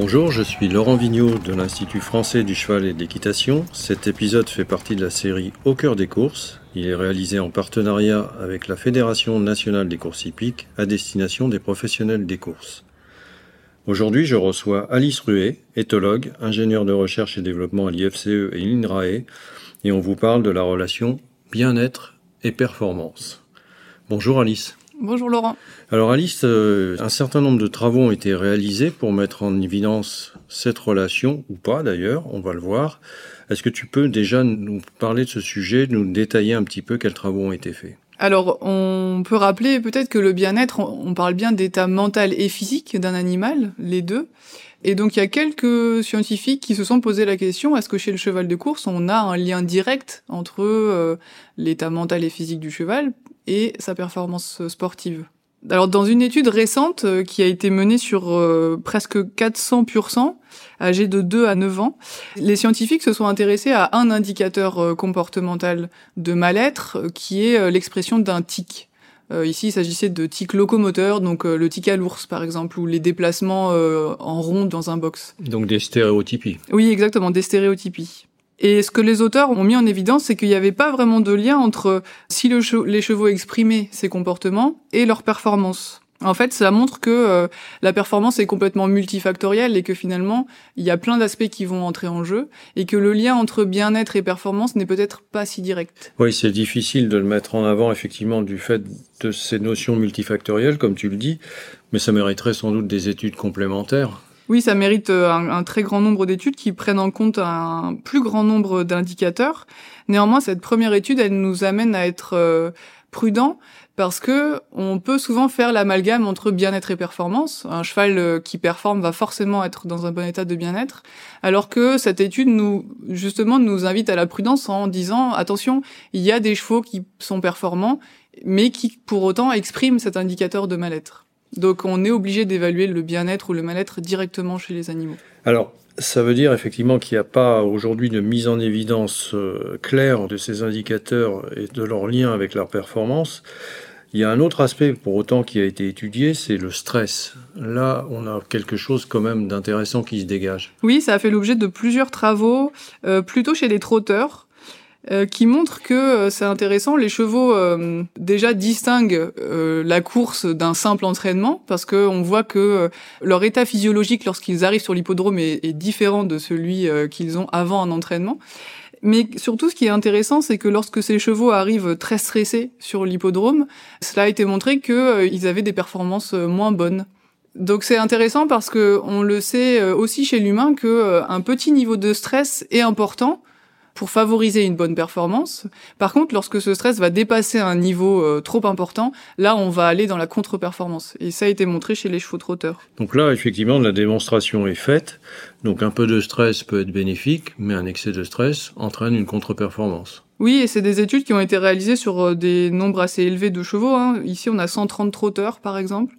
Bonjour, je suis Laurent Vigneault de l'Institut français du cheval et de l'équitation. Cet épisode fait partie de la série Au cœur des courses. Il est réalisé en partenariat avec la Fédération nationale des courses hippiques à destination des professionnels des courses. Aujourd'hui, je reçois Alice Ruet, éthologue, ingénieure de recherche et développement à l'IFCE et l'INRAE, et on vous parle de la relation bien-être et performance. Bonjour Alice. Bonjour Laurent. Alors Alice, euh, un certain nombre de travaux ont été réalisés pour mettre en évidence cette relation, ou pas d'ailleurs, on va le voir. Est-ce que tu peux déjà nous parler de ce sujet, nous détailler un petit peu quels travaux ont été faits? Alors, on peut rappeler peut-être que le bien-être, on parle bien d'état mental et physique d'un animal, les deux. Et donc, il y a quelques scientifiques qui se sont posé la question, est-ce que chez le cheval de course, on a un lien direct entre euh, l'état mental et physique du cheval et sa performance sportive alors dans une étude récente euh, qui a été menée sur euh, presque 400 pur sang âgés de 2 à 9 ans, les scientifiques se sont intéressés à un indicateur euh, comportemental de mal-être qui est l'expression d'un tic. ici, il s'agissait de tic locomoteur, donc le tic à l'ours par exemple, ou les déplacements en rond dans un box. Donc des stéréotypies. Oui, exactement, des stéréotypies. Et ce que les auteurs ont mis en évidence, c'est qu'il n'y avait pas vraiment de lien entre si les chevaux exprimaient ces comportements et leur performance. En fait, ça montre que euh, la performance est complètement multifactorielle et que finalement, il y a plein d'aspects qui vont entrer en jeu et que le lien entre bien-être et performance n'est peut-être pas si direct. Oui, c'est difficile de le mettre en avant effectivement du fait de ces notions multifactorielles, comme tu le dis, mais ça mériterait sans doute des études complémentaires. Oui, ça mérite euh, un, très grand nombre d'études qui prennent en compte un plus grand nombre d'indicateurs. Néanmoins, cette première étude, elle nous amène à être euh, prudent parce que on peut souvent faire l'amalgame entre bien-être et performance. Un cheval euh, qui performe va forcément être dans un bon état de bien-être, alors que cette étude nous justement nous invite à la prudence en disant attention, il y a des chevaux qui sont performants, mais qui pour autant expriment cet indicateur de mal-être. Donc on est obligé d'évaluer le bien-être ou le mal-être directement chez les animaux. Alors, ça veut dire effectivement qu'il n'y a pas aujourd'hui de mise en évidence euh, claire de ces indicateurs et de leur lien avec leur performance. Il y a un autre aspect pour autant qui a été étudié, c'est le stress. Là, on a quelque chose quand même d'intéressant qui se dégage. Oui, ça a fait l'objet de plusieurs travaux, euh, plutôt chez les trotteurs, euh, qui montre que euh, c'est intéressant. Les chevaux euh, déjà distinguent la course d'un simple entraînement parce que on voit que leur état physiologique lorsqu'ils arrivent sur l'hippodrome est, est, différent de celui qu'ils ont avant un entraînement. Mais surtout, ce qui est intéressant, c'est que lorsque ces chevaux arrivent très stressés sur l'hippodrome, cela a été montré qu'ils avaient des performances moins bonnes. Donc c'est intéressant parce que on le sait aussi chez l'humain que un petit niveau de stress est important pour favoriser une bonne performance. Par contre, lorsque ce stress va dépasser un niveau euh, trop important, là, on va aller dans la contre-performance. Et ça a été montré chez les chevaux trotteurs. Donc là, effectivement, la démonstration est faite. Donc un peu de stress peut être bénéfique, mais un excès de stress entraîne une contre-performance. Oui, et c'est des études qui ont été réalisées sur euh, des nombres assez élevés de chevaux. Hein. Ici, on a 130 trotteurs, par exemple.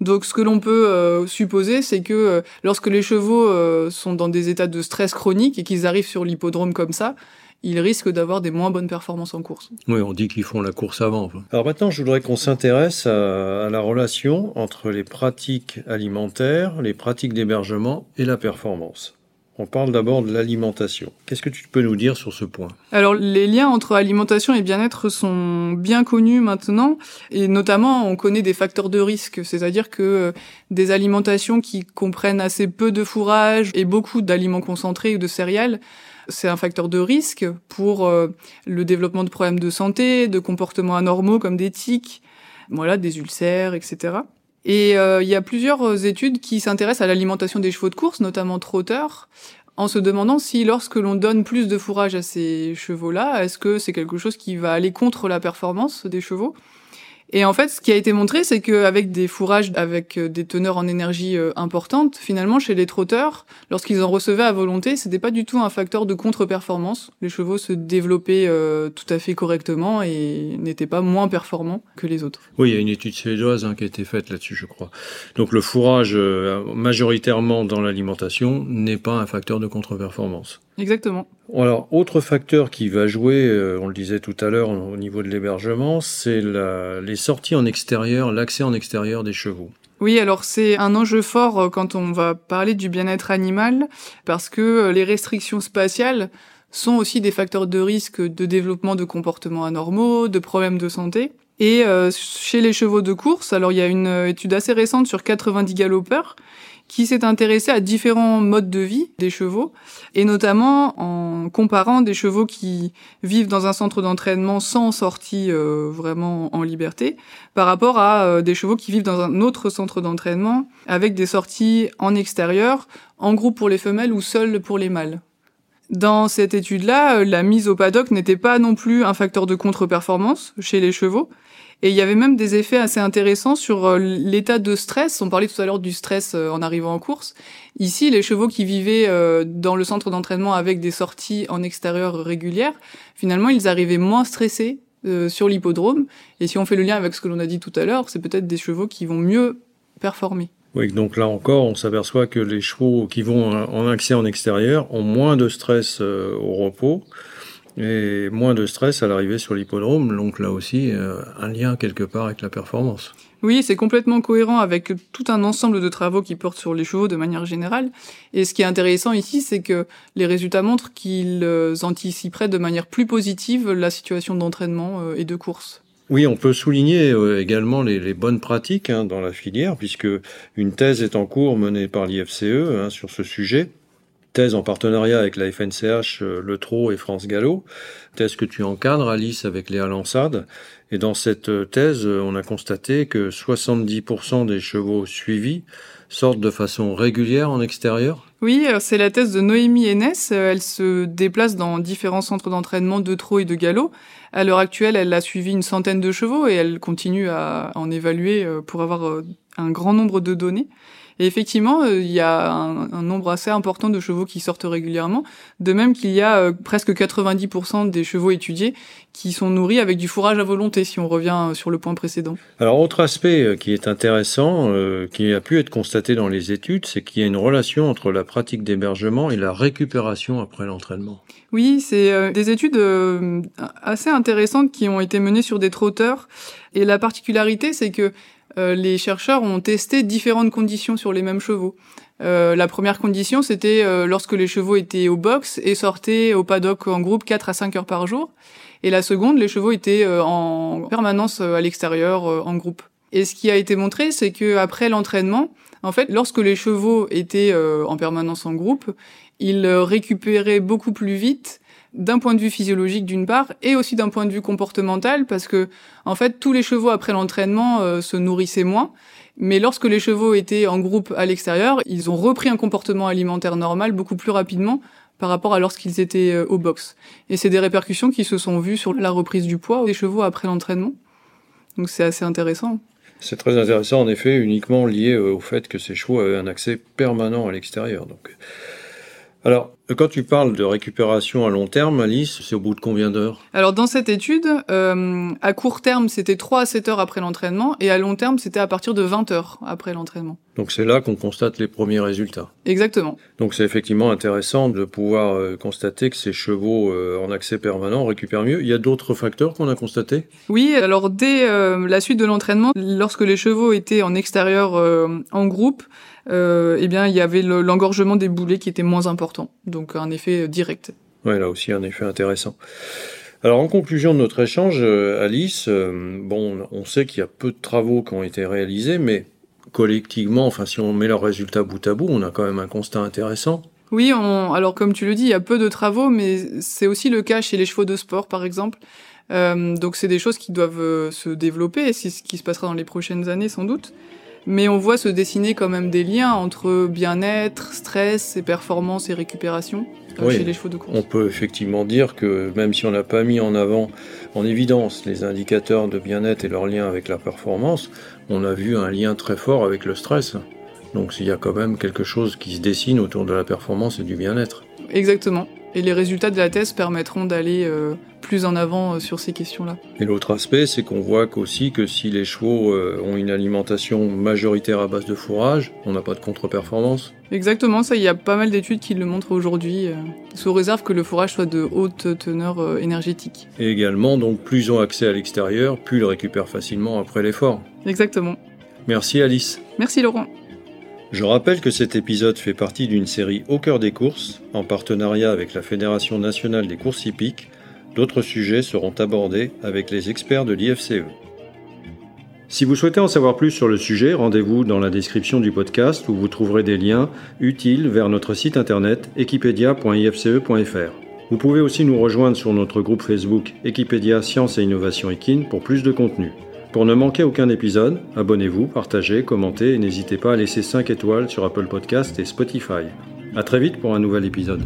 Donc ce que l'on peut euh, supposer, c'est que euh, lorsque les chevaux euh, sont dans des états de stress chronique et qu'ils arrivent sur l'hippodrome comme ça, ils risquent d'avoir des moins bonnes performances en course. Oui, on dit qu'ils font la course avant. Alors maintenant, je voudrais qu'on s'intéresse à, la relation entre les pratiques alimentaires, les pratiques d'hébergement et la performance. On parle d'abord de l'alimentation. Qu'est-ce que tu peux nous dire sur ce point? Alors les liens entre alimentation et bien-être sont bien connus maintenant et notamment on connaît des facteurs de risque, c'est-à-dire que euh, des alimentations qui comprennent assez peu de fourrage et beaucoup d'aliments concentrés ou de céréales c'est un facteur de risque pour euh, le développement de problèmes de santé, de comportements anormaux comme des tics, voilà, des ulcères, etc. Et euh, il y a plusieurs euh, études qui s'intéressent à l'alimentation des chevaux de course, notamment trotteurs, en se demandant si lorsque l'on donne plus de fourrage à ces chevaux-là, est-ce que c'est quelque chose qui va aller contre la performance des chevaux? Et en fait, ce qui a été montré, c'est qu'avec des fourrages avec euh, des teneurs en énergie euh, importantes, finalement, chez les trotteurs, lorsqu'ils en recevaient à volonté, c'était pas du tout un facteur de contre-performance. Les chevaux se développaient euh, tout à fait correctement et n'étaient pas moins performants que les autres. Oui, il y a une étude suédoise hein, qui a été faite là-dessus, je crois. Donc le fourrage, majoritairement dans l'alimentation, n'est pas un facteur de contre-performance. Exactement. Alors, autre facteur qui va jouer, on le disait tout à l'heure au niveau de l'hébergement, c'est les sorties en extérieur, l'accès en extérieur des chevaux. Oui, alors c'est un enjeu fort euh, quand on va parler du bien-être animal, parce que euh, les restrictions spatiales sont aussi des facteurs de risque de développement de comportements anormaux, de problèmes de santé. Et euh, chez les chevaux de course, alors il y a une étude assez récente sur 90 galopeurs qui s'est intéressé à différents modes de vie des chevaux, et notamment en comparant des chevaux qui vivent dans un centre d'entraînement sans sortie euh, vraiment en liberté, par rapport à euh, des chevaux qui vivent dans un autre centre d'entraînement avec des sorties en extérieur, en groupe pour les femelles ou seules pour les mâles. Dans cette étude-là, euh, la mise au paddock n'était pas non plus un facteur de contre-performance chez les chevaux, et il y avait même des effets assez intéressants sur euh, l'état de stress. On parlait tout à l'heure du stress euh, en arrivant en course. Ici, les chevaux qui vivaient dans le centre d'entraînement avec des sorties en extérieur régulières, finalement, ils arrivaient moins stressés sur l'hippodrome. Et si on fait le lien avec ce que l'on a dit tout à l'heure, c'est peut-être des chevaux qui vont mieux performer. Oui, donc là encore, on s'aperçoit que les chevaux qui vont en accès en extérieur ont moins de stress au repos et moins de stress à l'arrivée sur l'hippodrome. Donc là aussi, euh, un lien quelque part avec la performance. Oui, c'est complètement cohérent avec tout un ensemble de travaux qui portent sur les chevaux de manière générale. Et ce qui est intéressant ici, c'est que les résultats montrent qu'ils euh, anticiperaient de manière plus positive la situation d'entraînement euh, et de course. Oui, on peut souligner également les, bonnes pratiques hein, dans la filière, puisque une thèse est en cours menée par l'IFCE hein, sur ce sujet. Thèse en partenariat avec la FNCH, euh, Le Trot et France Gallo, thèse que tu encadres, Alice, avec Léa Lansade. Et dans cette euh, thèse, euh, on a constaté que 70% des chevaux suivis sortent de façon régulière en extérieur Oui, c'est la thèse de Noémie Hennes. Elle se déplace dans différents centres d'entraînement de trot et de galop. À l'heure actuelle, elle a suivi une centaine de chevaux et elle continue à en évaluer pour avoir un grand nombre de données. Et effectivement, euh, il y a un, nombre assez important de chevaux qui sortent régulièrement, de même qu'il y a euh, presque 90% des chevaux étudiés qui sont nourris avec du fourrage à volonté, si on revient euh, sur le point précédent. Alors, autre aspect qui est intéressant, qui a pu être constaté dans les études, c'est qu'il y a une relation entre la pratique d'hébergement et la récupération après l'entraînement. Oui, c'est des études assez intéressantes qui ont été menées sur des trotteurs. Et la particularité, c'est que euh, les chercheurs ont testé différentes conditions sur les mêmes chevaux. Euh, la première condition, c'était euh, lorsque les chevaux étaient au box et sortaient au paddock en groupe 4 à 5 heures par jour. Et la seconde, les chevaux étaient en permanence à l'extérieur en groupe. Et ce qui a été montré, c'est que après l'entraînement, en fait, lorsque les chevaux étaient en permanence en groupe, ils récupéraient beaucoup plus vite d'un point de vue physiologique d'une part et aussi d'un point de vue comportemental parce que en fait tous les chevaux après l'entraînement euh, se nourrissaient moins. Mais lorsque les chevaux étaient en groupe à l'extérieur ils ont repris un comportement alimentaire normal beaucoup plus rapidement par rapport à lorsqu'ils étaient euh, au box. Et c'est des répercussions qui se sont vues sur la reprise du poids des chevaux après l'entraînement. Donc c'est assez intéressant. C'est très intéressant en effet uniquement lié euh, au fait que ces chevaux avaient un accès permanent à l'extérieur. Donc alors, quand tu parles de récupération à long terme, Alice, c'est au bout de combien d'heures? Alors, dans cette étude, euh, à court terme, c'était 3 à 7 heures après l'entraînement, et à long terme, c'était à partir de 20 heures après l'entraînement. Donc, c'est là qu'on constate les premiers résultats. Exactement. Donc, c'est effectivement intéressant de pouvoir euh, constater que ces chevaux euh, en accès permanent récupèrent mieux. Il y a d'autres facteurs qu'on a constatés? Oui, alors dès la suite de l'entraînement, lorsque les chevaux étaient en extérieur en groupe, euh, eh bien, il y avait l'engorgement des boulets qui était moins important, donc un effet direct. Oui, là aussi un effet intéressant. Alors en conclusion de notre échange, euh, Alice, euh, bon, on sait qu'il y a peu de travaux qui ont été réalisés, mais collectivement, enfin si on met leurs résultats bout à bout, on a quand même un constat intéressant. Oui, on, alors comme tu le dis, il y a peu de travaux, mais c'est aussi le cas chez les chevaux de sport, par exemple. donc c'est des choses qui doivent se développer, et c'est ce qui se passera dans les prochaines années sans doute. Mais on voit se dessiner quand même des liens entre bien-être, stress et performance et récupération euh, chez les chevaux de course. On peut effectivement dire que même si on n'a pas mis en avant, en évidence, les indicateurs de bien-être et leur lien avec la performance, on a vu un lien très fort avec le stress. Donc il y a quand même quelque chose qui se dessine autour de la performance et du bien-être. Exactement. Et les résultats de la thèse permettront d'aller euh, plus en avant euh, sur ces questions-là. Et l'autre aspect, c'est qu'on voit aussi que si les chevaux euh, ont une alimentation majoritaire à base de fourrage, on n'a pas de contre-performance. Exactement, ça, il y a pas mal d'études qui le montrent aujourd'hui, sous réserve que le fourrage soit de haute teneur énergétique. Et également, donc, plus ils ont accès à l'extérieur, plus ils le récupèrent facilement après l'effort. Exactement. Merci Alice. Merci Laurent. Je rappelle que cet épisode fait partie d'une série Au cœur des courses, en partenariat avec la Fédération nationale des courses hippiques. D'autres sujets seront abordés avec les experts de l'IFCE. Si vous souhaitez en savoir plus sur le sujet, rendez-vous dans la description du podcast où vous trouverez des liens utiles vers notre site internet equipedia.ifce.fr. Vous pouvez aussi nous rejoindre sur notre groupe Facebook Equipedia Science et Innovation Equine pour plus de contenu. Pour ne manquer aucun épisode, abonnez-vous, partagez, commentez et n'hésitez pas à laisser 5 étoiles sur Apple Podcast et Spotify. A très vite pour un nouvel épisode.